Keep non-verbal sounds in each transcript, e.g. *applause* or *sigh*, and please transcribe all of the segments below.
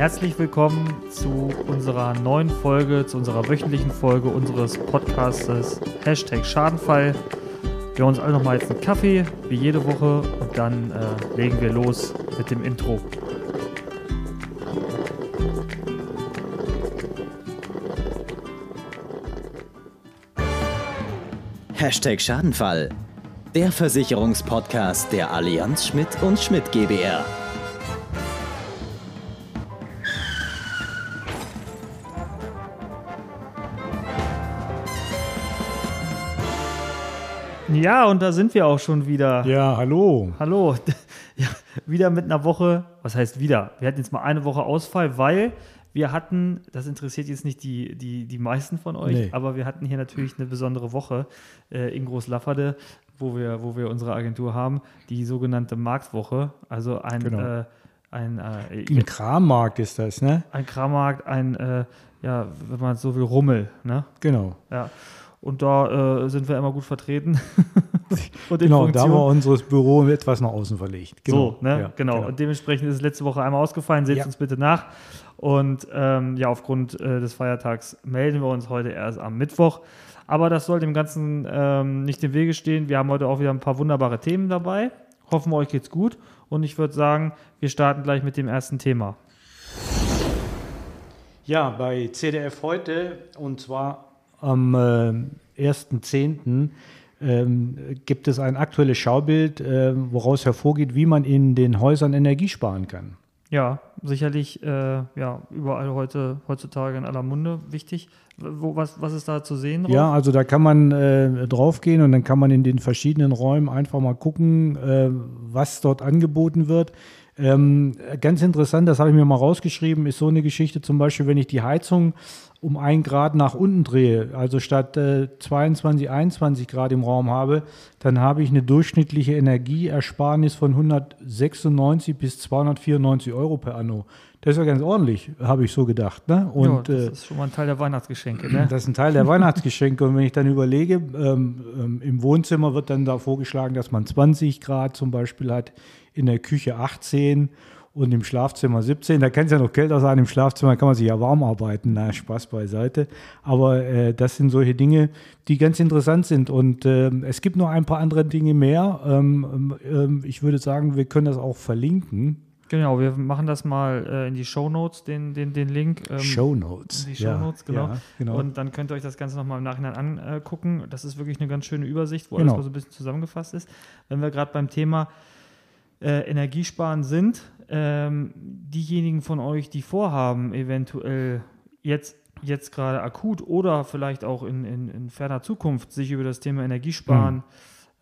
Herzlich willkommen zu unserer neuen Folge, zu unserer wöchentlichen Folge unseres Podcastes Hashtag Schadenfall. Wir uns alle nochmal jetzt einen Kaffee, wie jede Woche, und dann äh, legen wir los mit dem Intro. Hashtag Schadenfall. Der Versicherungspodcast der Allianz Schmidt und Schmidt GbR. Ja, und da sind wir auch schon wieder. Ja, hallo. Hallo. *laughs* Ja, wieder mit einer Woche. Was heißt wieder? Wir hatten jetzt mal eine Woche Ausfall, weil wir hatten, das interessiert jetzt nicht die, die, die meisten von euch, Nee. aber wir hatten hier natürlich eine besondere Woche äh, in Großlafferde, wo wir, wo wir unsere Agentur haben, die sogenannte Marktwoche. Also ein, Genau. äh, ein, äh, Ein Krammarkt ist das, ne? ein Krammarkt, ein, äh, ja, wenn man so will, Rummel. Ne? Genau. Ja. Und da äh, sind wir immer gut vertreten. *laughs* Und in Genau, da Funktion. war unser Büro etwas nach außen verlegt. Genau. So, ne? Ja, genau. Und dementsprechend ist es letzte Woche einmal ausgefallen. Seht Ja. uns bitte nach. Und ähm, ja, aufgrund äh, des Feiertags melden wir uns heute erst am Mittwoch. Aber das soll dem Ganzen ähm, nicht im Wege stehen. Wir haben heute auch wieder ein paar wunderbare Themen dabei. Hoffen, euch geht's gut. Und ich würde sagen, wir starten gleich mit dem ersten Thema. Ja, bei CDF heute und zwar am äh, 1.10. Ähm, gibt es ein aktuelles Schaubild, äh, woraus hervorgeht, wie man in den Häusern Energie sparen kann. Ja, sicherlich äh, ja, überall heute, heutzutage in aller Munde wichtig. Wo, was, was ist da zu sehen? drauf? Ja, also da kann man äh, draufgehen und dann kann man in den verschiedenen Räumen einfach mal gucken, äh, was dort angeboten wird. Ähm, ganz interessant, das habe ich mir mal rausgeschrieben, ist so eine Geschichte zum Beispiel, wenn ich die Heizung um ein Grad nach unten drehe, also statt äh, 22, 21 Grad im Raum habe, dann habe ich eine durchschnittliche Energieersparnis von 196 bis 294 Euro per Anno. Das ist ja ganz ordentlich, habe ich so gedacht. Ne? Und ja, das äh, ist schon mal ein Teil der Weihnachtsgeschenke. Ne? das ist ein Teil der Weihnachtsgeschenke. Und wenn ich dann überlege, ähm, ähm, im Wohnzimmer wird dann da vorgeschlagen, dass man 20 Grad zum Beispiel hat, in der Küche 18 und im Schlafzimmer 17. Da kann es ja noch kälter sein. Im Schlafzimmer kann man sich ja warm arbeiten. Na, Spaß beiseite. Aber äh, das sind solche Dinge, die ganz interessant sind. Und ähm, es gibt noch ein paar andere Dinge mehr. Ähm, ähm, ich würde sagen, wir können das auch verlinken. Genau, wir machen das mal äh, in die Shownotes, den, den, den Link. ähm, Show Notes. Die Shownotes, genau. Ja, genau. Und dann könnt ihr euch das Ganze nochmal im Nachhinein angucken. Das ist wirklich eine ganz schöne Übersicht, wo Genau. alles mal so ein bisschen zusammengefasst ist. Wenn wir gerade beim Thema äh, Energiesparen sind, ähm, diejenigen von euch, die vorhaben, eventuell jetzt, jetzt gerade akut oder vielleicht auch in, in, in ferner Zukunft sich über das Thema Energiesparen, Hm.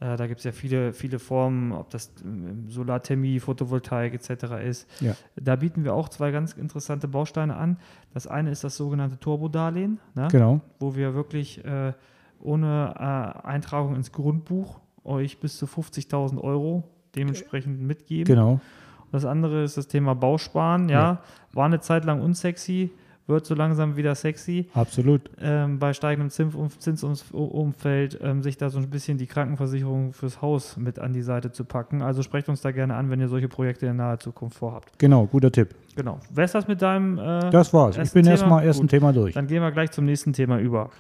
Äh, da gibt es ja viele, viele Formen, ob das ähm, Solarthermie, Photovoltaik etc. ist. Ja. Da bieten wir auch zwei ganz interessante Bausteine an. Das eine ist das sogenannte Turbodarlehen, ne? Genau. wo wir wirklich äh, ohne äh, Eintragung ins Grundbuch euch bis zu 50.000 Euro dementsprechend mitgeben. Genau. Das andere ist das Thema Bausparen. Ja, Ja. war eine Zeit lang unsexy, wird so langsam wieder sexy. Absolut. Ähm, bei steigendem Zins- Zinsumfeld ähm, sich da so ein bisschen die Krankenversicherung fürs Haus mit an die Seite zu packen. Also sprecht uns da gerne an, wenn ihr solche Projekte in naher Zukunft vorhabt. Genau, guter Tipp. Genau. Wer ist das mit deinem? Äh, Das war's. Ich bin Thema? erstmal erst ein. Thema durch. Dann gehen wir gleich zum nächsten Thema über.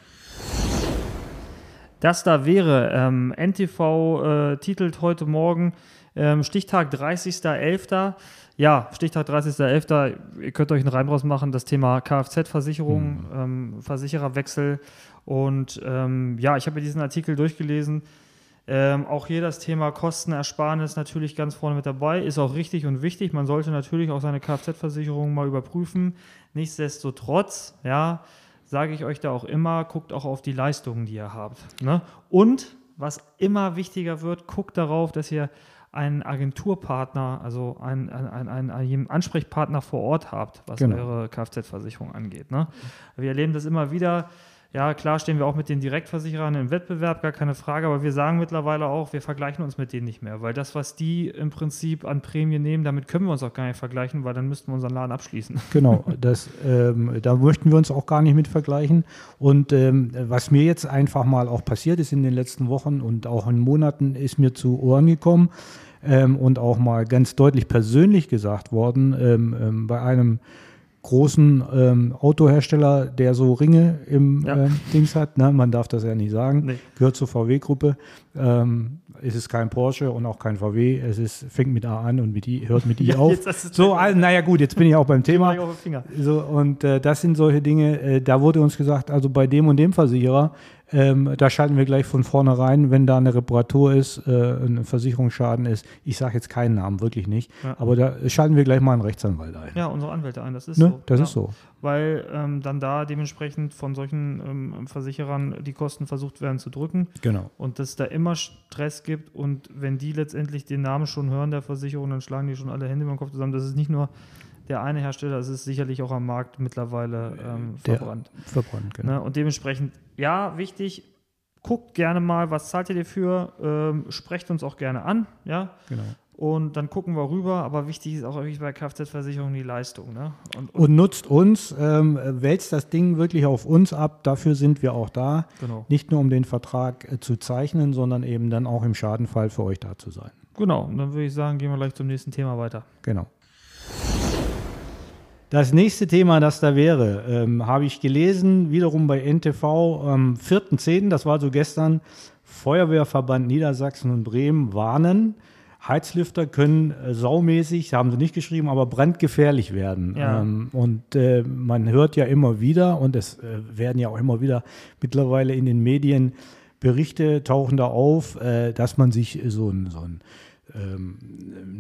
Das da wäre, ähm, NTV äh, titelt heute Morgen ähm, Stichtag 30.11. Ja, Stichtag 30.11. Ihr könnt euch einen Reim draus machen, das Thema Kfz-Versicherung, ähm, Versichererwechsel. Und ähm, ja, ich habe mir diesen Artikel durchgelesen. Ähm, auch hier das Thema Kostenersparnis natürlich ganz vorne mit dabei. Ist auch richtig und wichtig. Man sollte natürlich auch seine Kfz-Versicherung mal überprüfen. Nichtsdestotrotz, ja, sage ich euch da auch immer, guckt auch auf die Leistungen, die ihr habt. Ne? Und was immer wichtiger wird, guckt darauf, dass ihr einen Agenturpartner, also einen, einen, einen, einen Ansprechpartner vor Ort habt, was Genau. eure Kfz-Versicherung angeht. Ne? Wir erleben das immer wieder. Ja, klar stehen wir auch mit den Direktversicherern im Wettbewerb, gar keine Frage, aber wir sagen mittlerweile auch, wir vergleichen uns mit denen nicht mehr, weil das, was die im Prinzip an Prämien nehmen, damit können wir uns auch gar nicht vergleichen, weil dann müssten wir unseren Laden abschließen. *laughs* Genau, das, ähm, da möchten wir uns auch gar nicht mit vergleichen. Und ähm, was mir jetzt einfach mal auch passiert ist in den letzten Wochen und auch in Monaten, ist mir zu Ohren gekommen ähm, und auch mal ganz deutlich persönlich gesagt worden ähm, ähm, bei einem großen ähm, Autohersteller, der so Ringe im Ja. ähm, Dings hat. Ne? Man darf das ja nicht sagen. Nee. Gehört zur VW-Gruppe. Ähm, es ist kein Porsche und auch kein VW. Es ist, fängt mit A an und mit I, hört mit I *laughs* Ja, auf. so, also, naja gut, jetzt bin ich auch beim Thema. So, und äh, das sind solche Dinge, äh, da wurde uns gesagt, also bei dem und dem Versicherer, ähm, da schalten wir gleich von vornherein, wenn da eine Reparatur ist, äh, ein Versicherungsschaden ist. Ich sage jetzt keinen Namen, wirklich nicht. Ja. Aber da schalten wir gleich mal einen Rechtsanwalt ein. Ja, unsere Anwälte ein, das ist ne? so. Das ja. ist so. Weil ähm, dann da dementsprechend von solchen ähm, Versicherern die Kosten versucht werden zu drücken Genau. und dass es da immer Stress gibt und wenn die letztendlich den Namen schon hören der Versicherung, dann schlagen die schon alle Hände über den Kopf zusammen. Das ist nicht nur der eine Hersteller, es ist sicherlich auch am Markt mittlerweile ähm, Der- verbrannt. Verbrannt, genau. Ne? Und dementsprechend, ja, wichtig, guckt gerne mal, was zahlt ihr dafür, ähm, sprecht uns auch gerne an, ja, genau. und dann gucken wir rüber, aber wichtig ist auch wirklich bei Kfz-Versicherung die Leistung, ne? Und, und Und nutzt uns, ähm, wälzt das Ding wirklich auf uns ab. Dafür sind wir auch da. genau. Nicht nur um den Vertrag äh, zu zeichnen, sondern eben dann auch im Schadenfall für euch da zu sein. Genau, und dann würde ich sagen, gehen wir gleich zum nächsten Thema weiter. Genau. Das nächste Thema, das da wäre, ähm, habe ich gelesen, wiederum bei NTV am 4.10., das war so gestern, Feuerwehrverband Niedersachsen und Bremen warnen, Heizlüfter können äh, saumäßig, haben sie nicht geschrieben, aber brandgefährlich werden. Ja. Ähm, und äh, man hört ja immer wieder, und es äh, werden ja auch immer wieder mittlerweile in den Medien Berichte tauchen da auf, äh, dass man sich so ein, so ein ähm,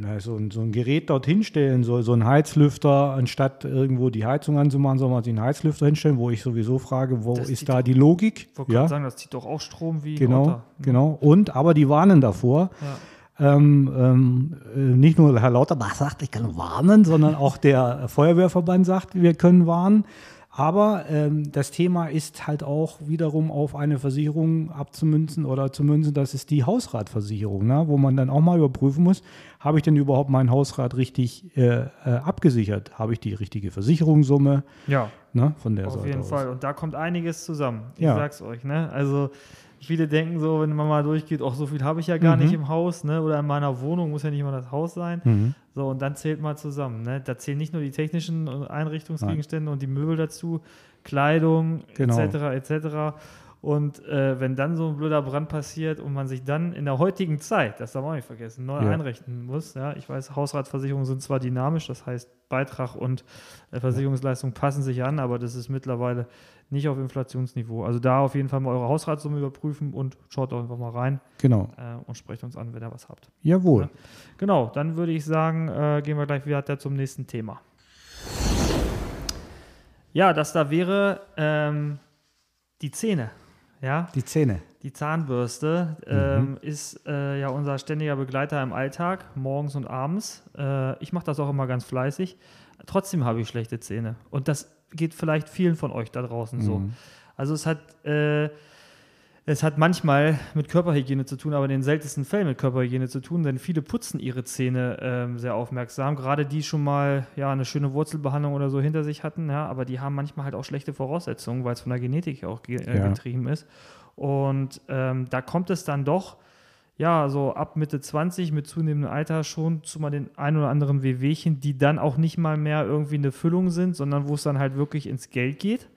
na, so, ein, so ein Gerät dort hinstellen soll, so ein Heizlüfter, anstatt irgendwo die Heizung anzumachen, soll man sich einen Heizlüfter hinstellen, wo ich sowieso frage, wo Das ist da die Logik? Ich wollte Ja, sagen, das zieht doch auch Strom wie genau, Auto. genau. Und, aber die warnen davor. Ja. Ähm, ähm, äh, nicht nur Herr Lauterbach sagt, ich kann warnen, sondern auch der Feuerwehrverband sagt, wir können warnen. Aber ähm, das Thema ist halt auch wiederum auf eine Versicherung abzumünzen oder zu münzen, das ist die Hausratversicherung, ne? wo man dann auch mal überprüfen muss, habe ich denn überhaupt meinen Hausrat richtig äh, äh, abgesichert? Habe ich die richtige Versicherungssumme ja. ne? von der Auf Seite jeden aus? Fall. Und da kommt einiges zusammen. Ich Ja. sag's euch, ne? Also viele denken so, wenn man mal durchgeht, auch so viel habe ich ja gar Mhm. nicht im Haus, ne? Oder in meiner Wohnung muss ja nicht immer das Haus sein. Mhm. So, und dann zählt mal zusammen. Ne? Da zählen nicht nur die technischen Einrichtungsgegenstände und die Möbel dazu, Kleidung, Genau. etc. etc. Und äh, wenn dann so ein blöder Brand passiert und man sich dann in der heutigen Zeit, das darf man auch nicht vergessen, neu Ja. einrichten muss. Ja? Ich weiß, Hausratversicherungen sind zwar dynamisch, das heißt Beitrag und äh, Versicherungsleistung passen sich an, aber das ist mittlerweile nicht auf Inflationsniveau. Also da auf jeden Fall mal eure Hausratssumme überprüfen und schaut doch einfach mal rein Genau, äh, und sprecht uns an, wenn ihr was habt. jawohl. Ja. Genau, dann würde ich sagen, äh, gehen wir gleich wieder zum nächsten Thema. Ja, das da wäre ähm, die Zähne. Ja, Die Zähne. die Zahnbürste ähm, ist äh, ja unser ständiger Begleiter im Alltag, morgens und abends. Äh, ich mache das auch immer ganz fleißig. Trotzdem habe ich schlechte Zähne. Und das geht vielleicht vielen von euch da draußen so. Also es hat, äh, es hat manchmal mit Körperhygiene zu tun, aber in den seltensten Fällen mit Körperhygiene zu tun, denn viele putzen ihre Zähne ähm, sehr aufmerksam. Gerade die schon mal ja eine schöne Wurzelbehandlung oder so hinter sich hatten, ja, aber die haben manchmal halt auch schlechte Voraussetzungen, weil es von der Genetik auch ge äh, Ja. getrieben ist. Und ähm, da kommt es dann doch, ja, so ab Mitte 20 mit zunehmendem Alter schon zu mal den ein oder anderen Wehwehchen, die dann auch nicht mal mehr irgendwie eine Füllung sind, sondern wo es dann halt wirklich ins Geld geht.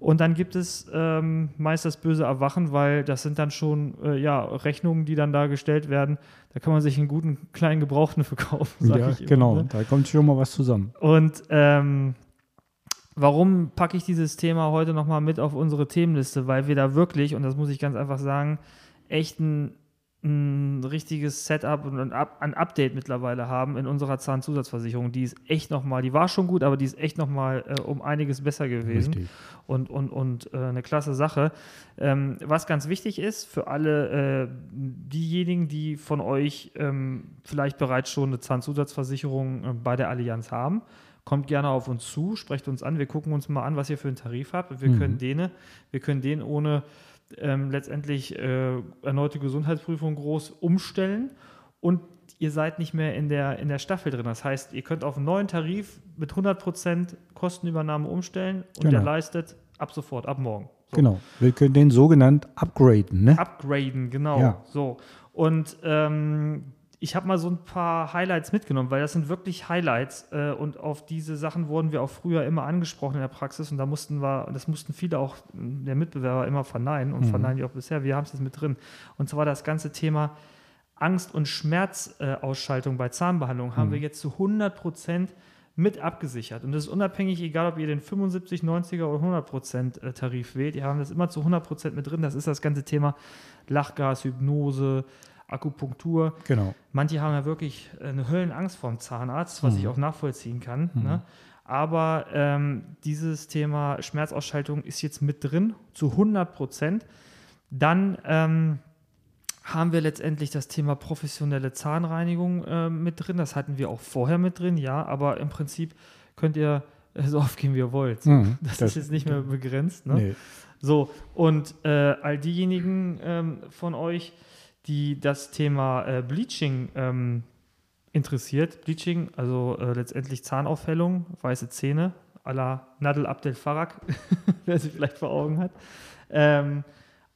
Und dann gibt es ähm, meist das böse Erwachen, weil das sind dann schon äh, ja, Rechnungen, die dann da gestellt werden. Da kann man sich einen guten kleinen Gebrauchten verkaufen. sag Ja, ich immer, genau, ne? da kommt schon mal was zusammen. Und ähm, warum packe ich dieses Thema heute nochmal mit auf unsere Themenliste? Weil wir da wirklich, und das muss ich ganz einfach sagen, echt ein, ein richtiges Setup und ein, ein Update mittlerweile haben in unserer Zahnzusatzversicherung. Die ist echt nochmal, die war schon gut, aber die ist echt nochmal äh, um einiges besser gewesen Richtig. und, und, und äh, eine klasse Sache. Ähm, was ganz wichtig ist für alle äh, diejenigen, die von euch ähm, vielleicht bereits schon eine Zahnzusatzversicherung äh, bei der Allianz haben, kommt gerne auf uns zu, sprecht uns an, wir gucken uns mal an, was ihr für einen Tarif habt. Wir Mhm. können den, wir können den ohne ähm, letztendlich äh, erneute Gesundheitsprüfung groß umstellen und ihr seid nicht mehr in der, in der Staffel drin. Das heißt, ihr könnt auf einen neuen Tarif mit 100% Kostenübernahme umstellen und der Genau. leistet ab sofort, ab morgen. So. Genau. Wir können den sogenannt upgraden, ne? Upgraden, genau. Ja. So. Und ähm, ich habe mal so ein paar Highlights mitgenommen, weil das sind wirklich Highlights äh, und auf diese Sachen wurden wir auch früher immer angesprochen in der Praxis und da mussten wir, das mussten viele auch der Mitbewerber immer verneinen und mhm. verneinen die auch bisher. Wir haben es jetzt mit drin. Und zwar das ganze Thema Angst- und Schmerzausschaltung bei Zahnbehandlung haben mhm. wir jetzt zu 100 Prozent mit abgesichert. Und das ist unabhängig, egal ob ihr den 75, 90er oder 100 Prozent äh, Tarif wählt. Die haben das immer zu 100 Prozent mit drin. Das ist das ganze Thema Lachgas, Hypnose, Akupunktur. Genau. Manche haben ja wirklich eine Höllenangst vor dem Zahnarzt, was mhm. ich auch nachvollziehen kann. Mhm. Ne? Aber ähm, dieses Thema Schmerzausschaltung ist jetzt mit drin, zu 100 Prozent. Dann ähm, haben wir letztendlich das Thema professionelle Zahnreinigung äh, mit drin. Das hatten wir auch vorher mit drin, ja, aber im Prinzip könnt ihr *laughs* so oft gehen, wie ihr wollt. Mhm, das, das, ist jetzt nicht mehr *laughs* begrenzt. Ne? Nee. So, und äh, all diejenigen ähm, von euch, die das Thema äh, Bleaching ähm, interessiert. Bleaching, also äh, letztendlich Zahnaufhellung, weiße Zähne, à la Nadel Abdel Farag, *laughs* wer sie vielleicht vor Augen hat. Ähm,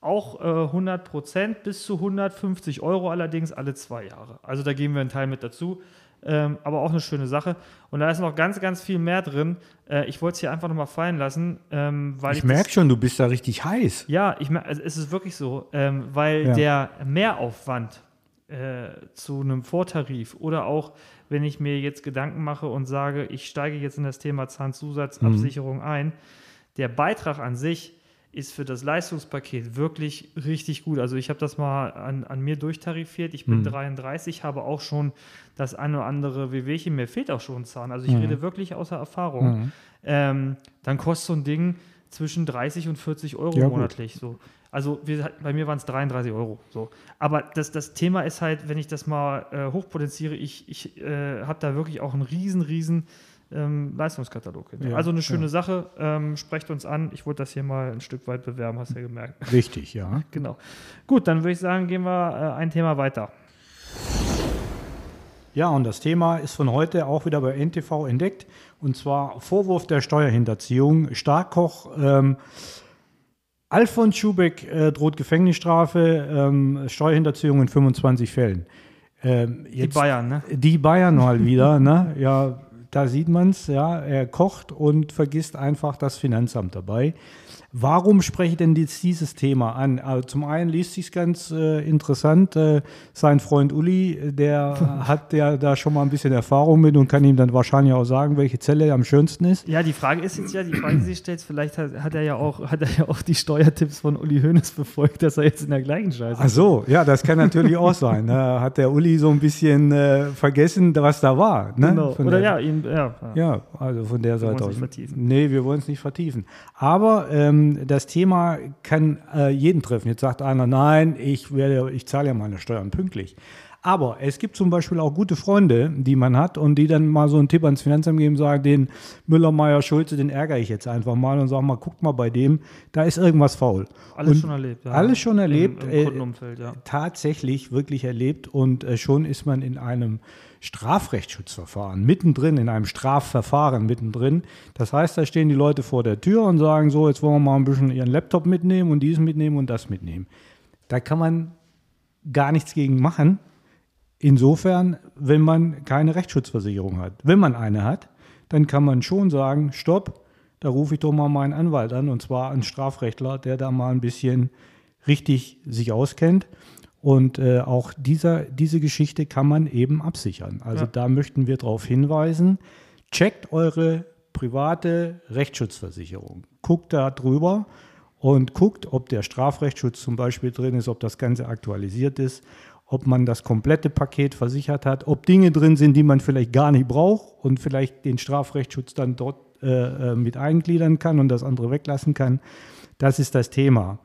auch äh, 100 Prozent bis zu 150 Euro allerdings alle zwei Jahre. Also da geben wir einen Teil mit dazu. Ähm, aber auch eine schöne Sache. Und da ist noch ganz, ganz viel mehr drin. Äh, ich wollte es hier einfach nochmal fallen lassen, ähm, weil ich, ich merke schon, du bist da richtig heiß. Ja, ich merke, also es ist wirklich so, ähm, weil ja. der Mehraufwand äh, zu einem Vortarif oder auch, wenn ich mir jetzt Gedanken mache und sage, ich steige jetzt in das Thema Zahnzusatzabsicherung mhm. ein, der Beitrag an sich ist für das Leistungspaket wirklich richtig gut. Also ich habe das mal an, an mir durchtarifiert. Ich bin mhm. 33, habe auch schon das eine oder andere Wehwehchen. Mir fehlt auch schon ein Zahn. Also ich mhm. rede wirklich außer Erfahrung. Mhm. Ähm, dann kostet so ein Ding zwischen 30 und 40 Euro ja, monatlich. So. Also wir, bei mir waren es 33 Euro. So. Aber das, das Thema ist halt, wenn ich das mal äh, hochpotenziere, ich, ich äh, habe da wirklich auch einen riesen, riesen ähm, Leistungskatalog. Ja, also eine schöne ja. Sache. Ähm, sprecht uns an. Ich wollte das hier mal ein Stück weit bewerben, hast du ja gemerkt. Richtig, ja. *laughs* genau. Gut, dann würde ich sagen, gehen wir äh, ein Thema weiter. Ja, und das Thema ist von heute auch wieder bei NTV entdeckt. Und zwar Vorwurf der Steuerhinterziehung. Starkkoch. Ähm, Alfons Schubeck äh, droht Gefängnisstrafe, ähm, Steuerhinterziehung in 25 Fällen. Ähm, die Bayern, ne? Die Bayern mal wieder, ne? *laughs* Ja, da sieht man es, ja, er kocht und vergisst einfach das Finanzamt dabei. Warum spreche ich denn jetzt dieses Thema an? Also zum einen liest sich ganz äh, interessant. Äh, sein Freund Uli, der *laughs* hat ja da schon mal ein bisschen Erfahrung mit und kann ihm dann wahrscheinlich auch sagen, welche Zelle am schönsten ist. Ja, die Frage ist jetzt ja, die Frage, die sich stellt, vielleicht hat, hat, er ja auch, hat er ja auch die Steuertipps von Uli Hoeneß befolgt, dass er jetzt in der gleichen Scheiße ist. Ach so, ja, das kann natürlich auch sein. Da hat der Uli so ein bisschen äh, vergessen, was da war. Ne? Genau. Oder der, ja, ihn, ja, ja. Ja, also von der wir Seite aus. Nicht vertiefen. Nee, wir wollen es nicht vertiefen. Aber ähm, das Thema kann äh, jeden treffen. Jetzt sagt einer, nein, ich, werde, ich zahle ja meine Steuern pünktlich. Aber es gibt zum Beispiel auch gute Freunde, die man hat und die dann mal so einen Tipp ans Finanzamt geben, sagen, den Müller, Meier, Schulze, den ärgere ich jetzt einfach mal und sage mal, guck mal bei dem, da ist irgendwas faul. Alles und schon erlebt, ja. Alles schon erlebt. Im, im Kundenumfeld, ja. Äh, tatsächlich wirklich erlebt und äh, schon ist man in einem Strafrechtsschutzverfahren mittendrin, in einem Strafverfahren mittendrin. Das heißt, da stehen die Leute vor der Tür und sagen so, jetzt wollen wir mal ein bisschen ihren Laptop mitnehmen und diesen mitnehmen und das mitnehmen. Da kann man gar nichts gegen machen. Insofern, wenn man keine Rechtsschutzversicherung hat. Wenn man eine hat, dann kann man schon sagen, stopp, da rufe ich doch mal meinen Anwalt an, und zwar einen Strafrechtler, der da mal ein bisschen richtig sich auskennt. Und äh, auch dieser, diese Geschichte kann man eben absichern. Also ja. da möchten wir darauf hinweisen, checkt eure private Rechtsschutzversicherung. Guckt da drüber und guckt, ob der Strafrechtsschutz zum Beispiel drin ist, ob das Ganze aktualisiert ist, ob man das komplette Paket versichert hat, ob Dinge drin sind, die man vielleicht gar nicht braucht und vielleicht den Strafrechtsschutz dann dort äh, äh mit eingliedern kann und das andere weglassen kann. Das ist das Thema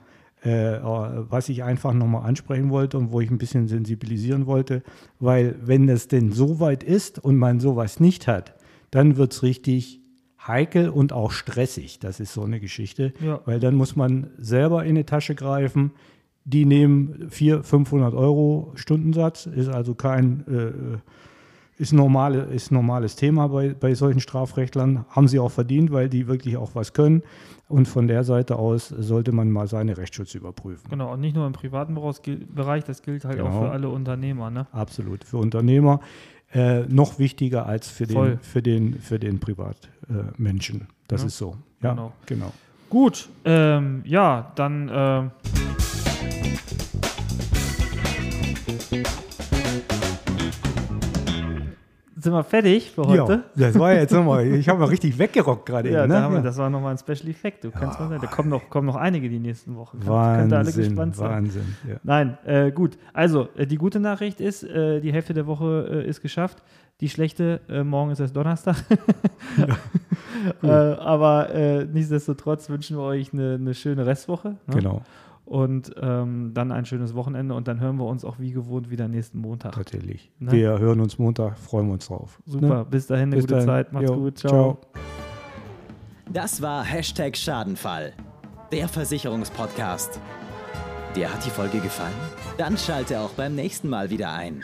äh, was ich einfach nochmal ansprechen wollte und wo ich ein bisschen sensibilisieren wollte, weil wenn es denn so weit ist und man sowas nicht hat, dann wird es richtig heikel und auch stressig. Das ist so eine Geschichte, ja. weil dann muss man selber in die Tasche greifen. Die nehmen 400, 500 Euro Stundensatz, ist also kein äh, ist, normale, ist normales Thema bei, bei solchen Strafrechtlern. Haben sie auch verdient, weil die wirklich auch was können. Und von der Seite aus sollte man mal seine Rechtsschutz überprüfen. Genau, und nicht nur im privaten Bereich, das gilt halt genau. auch für alle Unternehmer. Ne? Absolut, für Unternehmer äh, noch wichtiger als für den, für den, für den Privatmenschen. Äh, das ja. ist so. Ja, genau. genau. Gut, ähm, ja, dann. Äh sind wir fertig für heute. Ja, das war jetzt nochmal, *laughs* ich habe mal richtig weggerockt gerade ja, eben. Ne? Da wir, das war nochmal ein Special Effekt. Du kannst mal sagen, da kommen noch, kommen noch einige die nächsten Wochen. Wahnsinn, alle gespannt sein. Wahnsinn. Ja. Nein, äh, gut. Also, äh, die gute Nachricht ist, äh, die Hälfte der Woche äh, ist geschafft. Die schlechte, äh, morgen ist es Donnerstag. *laughs* ja. Äh, aber nichtsdestotrotz wünschen wir euch eine, eine schöne Restwoche. Ne? Genau und ähm, dann ein schönes Wochenende und dann hören wir uns auch wie gewohnt wieder nächsten Montag. Natürlich. Ne? Wir hören uns Montag, freuen wir uns drauf. Super, ne? bis dahin eine bis gute dahin. Zeit, macht's jo, gut, ciao. ciao. Das war Hashtag Schadenfall, der Versicherungspodcast. Dir hat die Folge gefallen? Dann schalte auch beim nächsten Mal wieder ein.